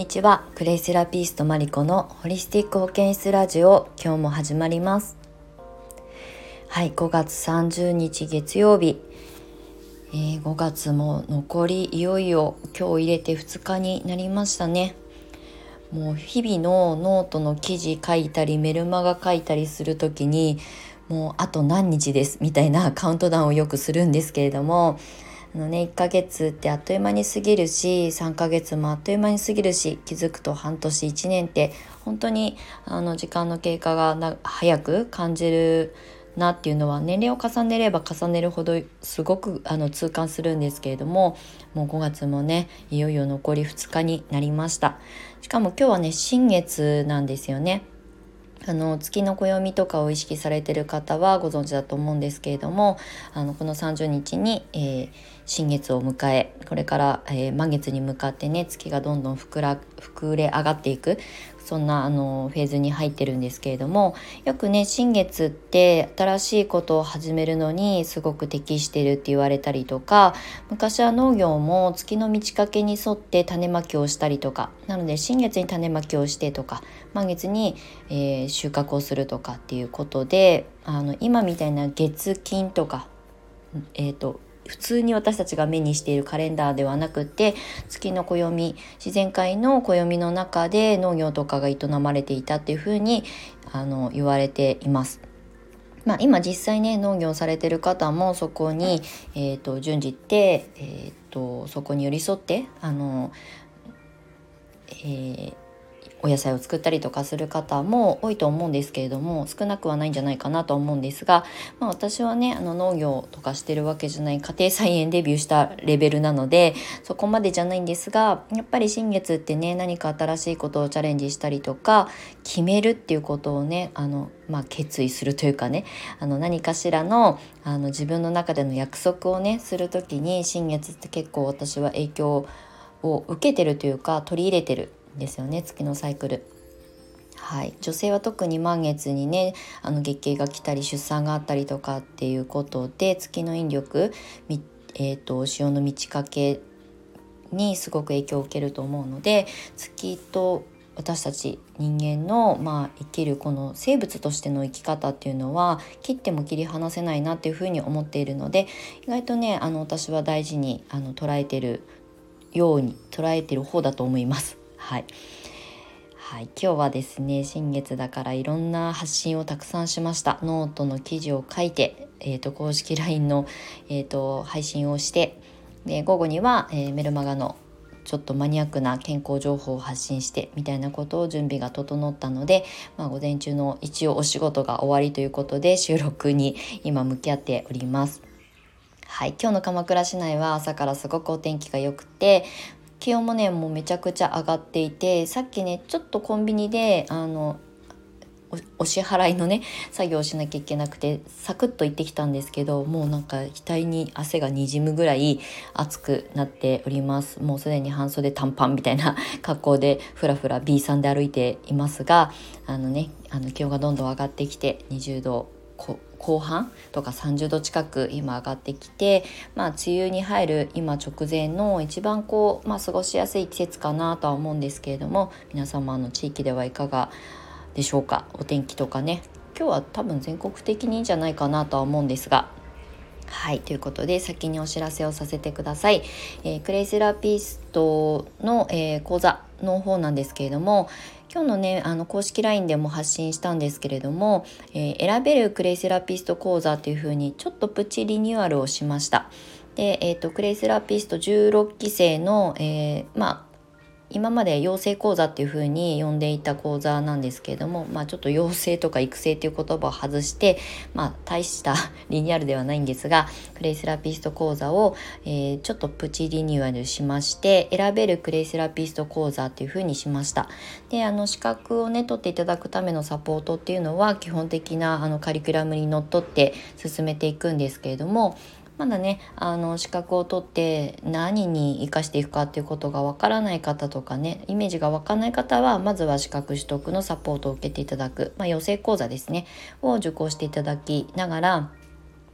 にちは。クレイセラピストマリコのホリスティック保健室ラジオ。今日も始まります。はい5月30日月曜日、えー、5月も残りいよいよ今日入れて2日になりましたね。もう日々のノートの記事書いたりメルマガ書いたりする時にもうあと何日ですみたいな カウントダウンをよくするんですけれどもあのね1ヶ月ってあっという間に過ぎるし3ヶ月もあっという間に過ぎるし気づくと半年1年って本当にあの時間の経過が早く感じるなっていうのは年齢を重ねれば重ねるほどすごくあの痛感するんですけれどももう5月もねいよいよ残り2日になりました。しかも今日はね新月なんですよね。あの月の暦とかを意識されてる方はご存知だと思うんですけれどもあのこの30日に、えー、新月を迎えこれから、えー、満月に向かってね月がどんどん膨ら膨れ上がっていく。そんなあのフェーズに入ってるんですけれどもよくね新月って新しいことを始めるのにすごく適してるって言われたりとか昔は農業も月の満ち欠けに沿って種まきをしたりとかなので新月に種まきをしてとか満月に、えー、収穫をするとかっていうことであの今みたいな月金とかえっ、ー、と普通に私たちが目にしているカレンダーではなくて月の暦自然界の暦の中で農業とかが営まれていたっていうふうにあの言われています。まあ、今実際ね農業されてる方もそこに、えーと、順次って、えーと、そこに寄り添ってあの、えーお野菜を作ったりとかする方も多いと思うんですけれども少なくはないんじゃないかなと思うんですが、まあ、私はねあの農業とかしてるわけじゃない家庭菜園デビューしたレベルなのでそこまでじゃないんですがやっぱり新月ってね何か新しいことをチャレンジしたりとか決めるっていうことをねあの、まあ、決意するというかねあの何かしらのあの自分の中での約束をねする時に新月って結構私は影響を受けてるというか取り入れてるですよね月のサイクル。はい、女性は特に満月にねあの月経が来たり出産があったりとかっていうことで月の引力、えーと、潮の満ち欠けにすごく影響を受けると思うので月と私たち人間の、まあ、生きるこの生物としての生き方っていうのは切っても切り離せないなっていうふうに思っているので意外とねあの私は大事にあの捉えてるように捉えてる方だと思います。はい。はい、今日はですね新月だからいろんな発信をたくさんしましたノートの記事を書いて、えーと、公式 LINE の、えーと、配信をしてで午後には、えー、メルマガのちょっとマニアックな健康情報を発信してみたいなことを準備が整ったので、まあ、午前中の一応お仕事が終わりということで収録に今向き合っております。はい、今日の鎌倉市内は朝からすごくお天気が良くて気温もねもうめちゃくちゃ上がっていてさっきねちょっとコンビニであのお支払いのね作業をしなきゃいけなくてサクッと行ってきたんですけどもうなんか額に汗がにじむぐらい暑くなっております。もうすでに半袖短パンみたいな 格好でふらふら B さんで歩いていますがあのねあの気温がどんどん上がってきて20度後半とか30度近く今上がってきて、まあ、梅雨に入る今直前の一番こう、まあ、過ごしやすい季節かなとは思うんですけれども皆様の地域ではいかがでしょうか？お天気とかね。今日は多分全国的にいいんじゃないかなとは思うんですが。はい、ということで先にお知らせをさせてください。えー、クレイセラピストの、えー、講座の方なんですけれども、今日のねあの公式 LINE でも発信したんですけれども、えー、選べるクレイセラピスト講座というふうにちょっとプチリニューアルをしました。で、えーと、クレイセラピスト16期生の、えー、まあ今まで養成講座っていう風に呼んでいた講座なんですけれども、まあ、ちょっと養成とか育成っていう言葉を外して、まあ、大した リニューアルではないんですがクレイセラピスト講座を、えー、ちょっとプチリニューアルしまして選べるクレイセラピスト講座っていう風にしました。であの資格をね取っていただくためのサポートっていうのは基本的なあのカリキュラムにのっとって進めていくんですけれどもまだねあの資格を取って何に生かしていくかっていうことがわからない方とかねイメージがわからない方はまずは資格取得のサポートを受けていただく、まあ、養成講座ですねを受講していただきながら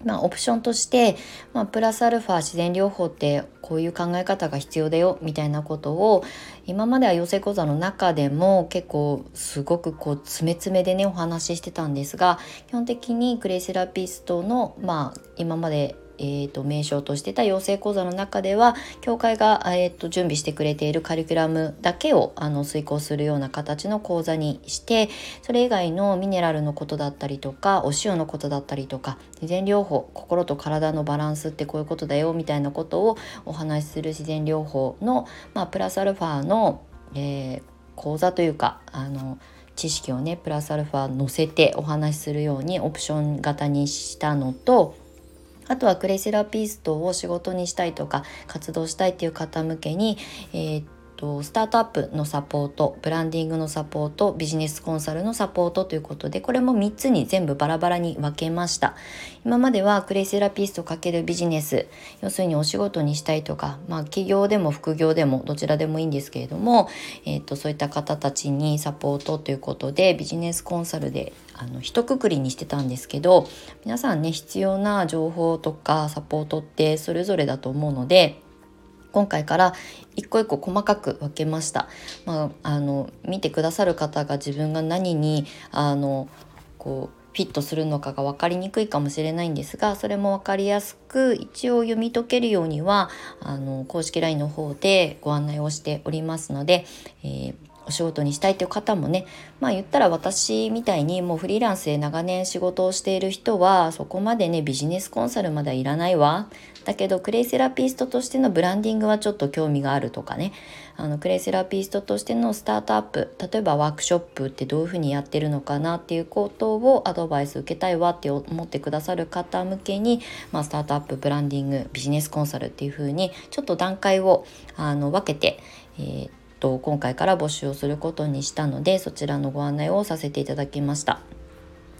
まあ、オプションとして、まあ、プラスアルファ自然療法ってこういう考え方が必要だよみたいなことを今までは養成講座の中でも結構すごくこう詰め詰めでねお話ししてたんですが基本的にクレイセラピストの、まあ、今までえーと、名称としてた養成講座の中では教会が、えーと、準備してくれているカリキュラムだけをあの遂行するような形の講座にしてそれ以外のミネラルのことだったりとかお塩のことだったりとか自然療法心と体のバランスってこういうことだよみたいなことをお話しする自然療法の、まあ、プラスアルファの、えー、講座というかあの知識をねプラスアルファ載せてお話しするようにオプション型にしたのとあとはクレイセラピストを仕事にしたいとか活動したいっていう方向けに、えーとスタートアップのサポートブランディングのサポートビジネスコンサルのサポートということでこれも3つに全部バラバラに分けました。今まではクレイセラピスト×ビジネス要するにお仕事にしたいとか、まあ、企業でも副業でもどちらでもいいんですけれども、えーとそういった方たちにサポートということでビジネスコンサルであの一括りにしてたんですけど皆さんね必要な情報とかサポートってそれぞれだと思うので今回から一個一個細かく分けました。まあ、あの見てくださる方が自分が何にあのこうフィットするのかが分かりにくいかもしれないんですがそれも分かりやすく一応読み解けるようにはあの公式 LINE の方でご案内をしておりますので、えーお仕事にしたいという方もねまあ言ったら私みたいにもうフリーランスで長年仕事をしている人はそこまでねビジネスコンサルまではいらないわ。だけどクレイセラピストとしてのブランディングはちょっと興味があるとかね。あのクレイセラピストとしてのスタートアップ例えばワークショップってどういうふうにやってるのかなっていうことをアドバイス受けたいわって思ってくださる方向けに、まあ、スタートアップブランディングビジネスコンサルっていうふうにちょっと段階をあの分けて、えーと今回から募集をすることにしたのでそちらのご案内をさせていただきました。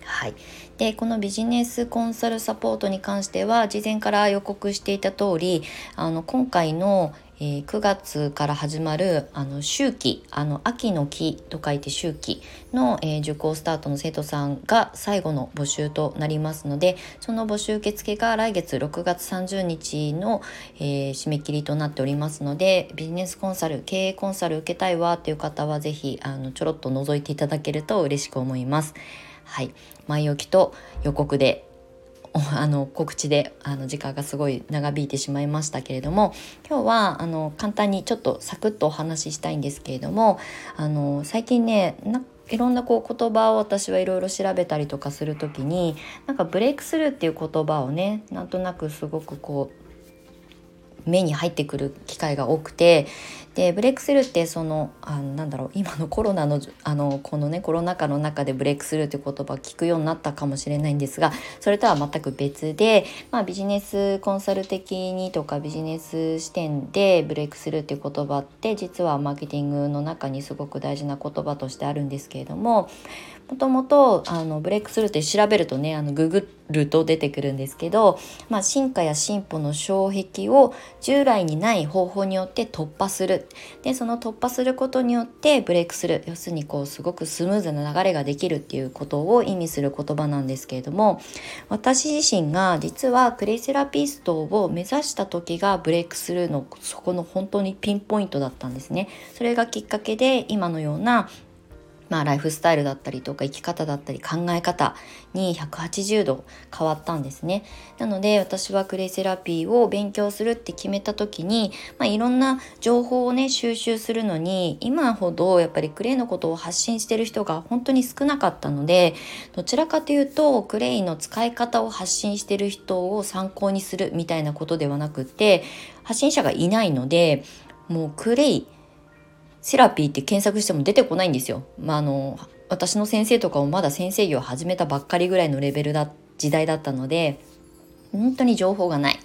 はい、でこのビジネスコンサルサポートに関しては事前から予告していた通りあの今回のえー、9月から始まるあの秋季あの秋の木と書いて秋季の、えー、受講スタートの生徒さんが最後の募集となりますのでその募集受付が来月6月30日の、えー、締め切りとなっておりますのでビジネスコンサル経営コンサル受けたいわっていう方は是非あのちょろっと覗いていただけると嬉しく思います。はい、前置きと予告で あの告知であの時間がすごい長引いてしまいましたけれども今日はあの簡単にちょっとサクッとお話ししたいんですけれどもあの最近ねいろんなこう言葉を私はいろいろ調べたりとかする時になんかブレイクスルーっていう言葉をねなんとなくすごくこう目に入ってくる機会が多くてでブレイクスルーってそのあなんだろう今のコロナのあのこのねコロナ禍の中でブレイクスルーって言葉聞くようになったかもしれないんですがそれとは全く別で、まあ、ビジネスコンサル的にとかビジネス視点でブレイクスルーっていう言葉って実はマーケティングの中にすごく大事な言葉としてあるんですけれどももともとあのブレイクスルーって調べるとねあのググると出てくるんですけど、まあ、進化や進歩の障壁を従来にない方法によって突破するでその突破することによってブレイクする要するにこうすごくスムーズな流れができるっていうことを意味する言葉なんですけれども私自身が実はクレイセラピストを目指した時がブレイクスルーのそこの本当にピンポイントだったんですね。それがきっかけで今のようなまあ、ライフスタイルだったりとか生き方だったり考え方に180度変わったんですね。なので私はクレイセラピーを勉強するって決めた時に、まあ、いろんな情報をね収集するのに今ほどやっぱりクレイのことを発信してる人が本当に少なかったのでどちらかというとクレイの使い方を発信してる人を参考にするみたいなことではなくて発信者がいないのでもうクレイセラピーって検索しても出てこないんですよ。まあ、あの私の先生とかもまだ先生業を始めたばっかりぐらいのレベルだ時代だったので本当に情報がない。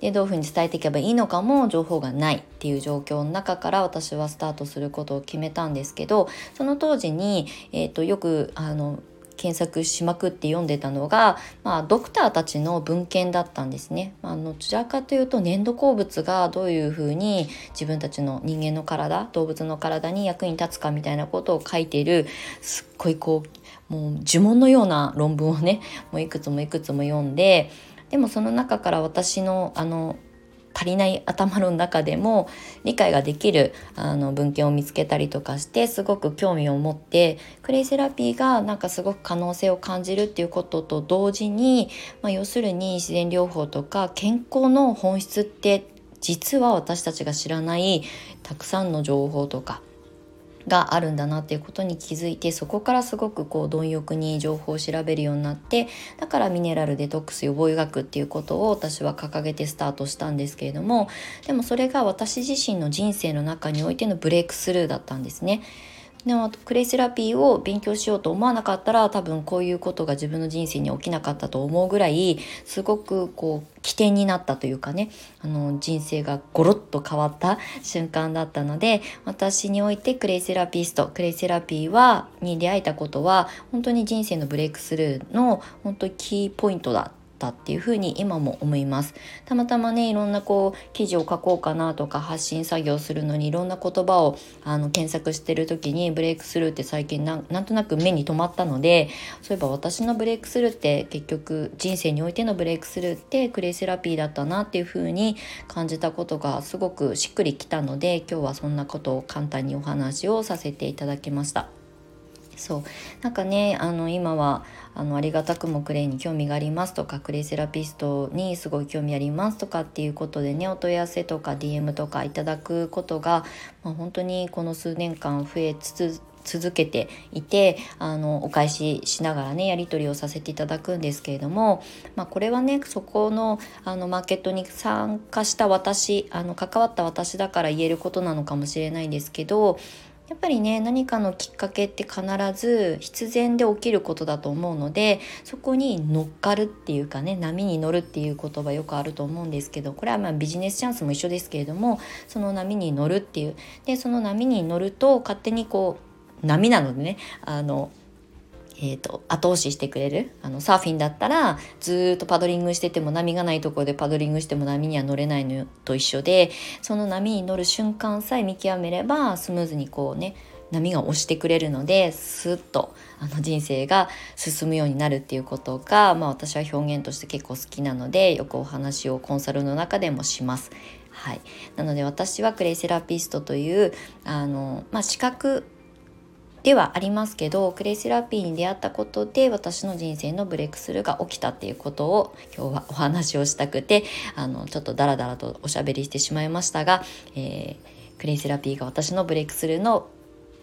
でどういうふうに伝えていけばいいのかも情報がないっていう状況の中から私はスタートすることを決めたんですけどその当時に、えーと、とよくあの検索しまくって読んでたのが、まあ、ドクターたちの文献だったんですね。あのどちらかというと粘土鉱物がどういうふうに自分たちの人間の体動物の体に役に立つかみたいなことを書いているすっごいこうもう呪文のような論文をねもういくつもいくつも読んででもその中から私のあの足りない頭の中でも理解ができるあの文献を見つけたりとかしてすごく興味を持ってクレイセラピーがなんかすごく可能性を感じるっていうことと同時に、まあ、要するに自然療法とか健康の本質って実は私たちが知らないたくさんの情報とかがあるんだなっていうことに気づいてそこからすごくこう貪欲に情報を調べるようになってだからミネラルデトックス予防医学っていうことを私は掲げてスタートしたんですけれどもでもそれが私自身の人生の中においてのブレイクスルーだったんですね。でもクレイセラピーを勉強しようと思わなかったら多分こういうことが自分の人生に起きなかったと思うぐらいすごくこう起点になったというかねあの人生がゴロッと変わった瞬間だったので私においてクレイセラピストクレイセラピーはに出会えたことは本当に人生のブレイクスルーの本当キーポイントだったっていうふに今も思いますたまたまねいろんなこう記事を書こうかなとか発信作業するのにいろんな言葉をあの検索してる時にブレイクスルーって最近なんとなく目に留まったのでそういえば私のブレイクスルーって結局人生においてのブレイクスルーってクレイセラピーだったなっていうふうに感じたことがすごくしっくりきたので今日はそんなことを簡単にお話をさせていただきました。そう。なんかねあの今はあのありがたくもクレイに興味がありますとかクレイセラピストにすごい興味ありますとかっていうことでねお問い合わせとか DM とかいただくことが、まあ、本当にこの数年間増えつつ続けていてあのお返ししながらねやり取りをさせていただくんですけれども、まあ、これはねそこのあのマーケットに参加した私あの関わった私だから言えることなのかもしれないんですけどやっぱりね何かのきっかけって必ず必然で起きることだと思うのでそこに乗っかるっていうかね波に乗るっていう言葉よくあると思うんですけどこれはまあビジネスチャンスも一緒ですけれどもその波に乗るっていう。でその波に乗ると勝手にこう波なのでねあのえーと、後押ししてくれる？あのサーフィンだったらずっとパドリングしてても波がないところでパドリングしても波には乗れないのと一緒でその波に乗る瞬間さえ見極めればスムーズにこうね波が押してくれるのでスッとあの人生が進むようになるっていうことが、まあ、私は表現として結構好きなのでよくお話をコンサルの中でもします。はい、なので私はクレイセラピストというあの、まあ、資格ではありますけどクレイセラピーに出会ったことで私の人生のブレイクスルーが起きたっていうことを今日はお話をしたくてあのちょっとダラダラとおしゃべりしてしまいましたが、えー、クレイセラピーが私のブレイクスルーの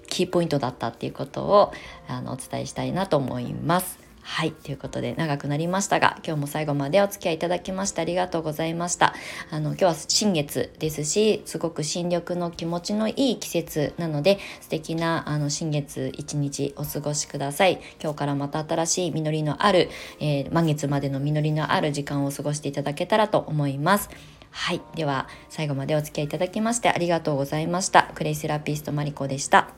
キーポイントだったっていうことをあのお伝えしたいなと思います。はい。ということで長くなりましたが、今日も最後までお付き合いいただきましてありがとうございました。あの、今日は新月ですし、すごく新緑の気持ちのいい季節なので、素敵なあの新月一日お過ごしください。今日からまた新しい実りのある、えー、満月までの実りのある時間を過ごしていただけたらと思います。はい。では、最後までお付き合いいただきましてありがとうございました。クレイセラピストマリコでした。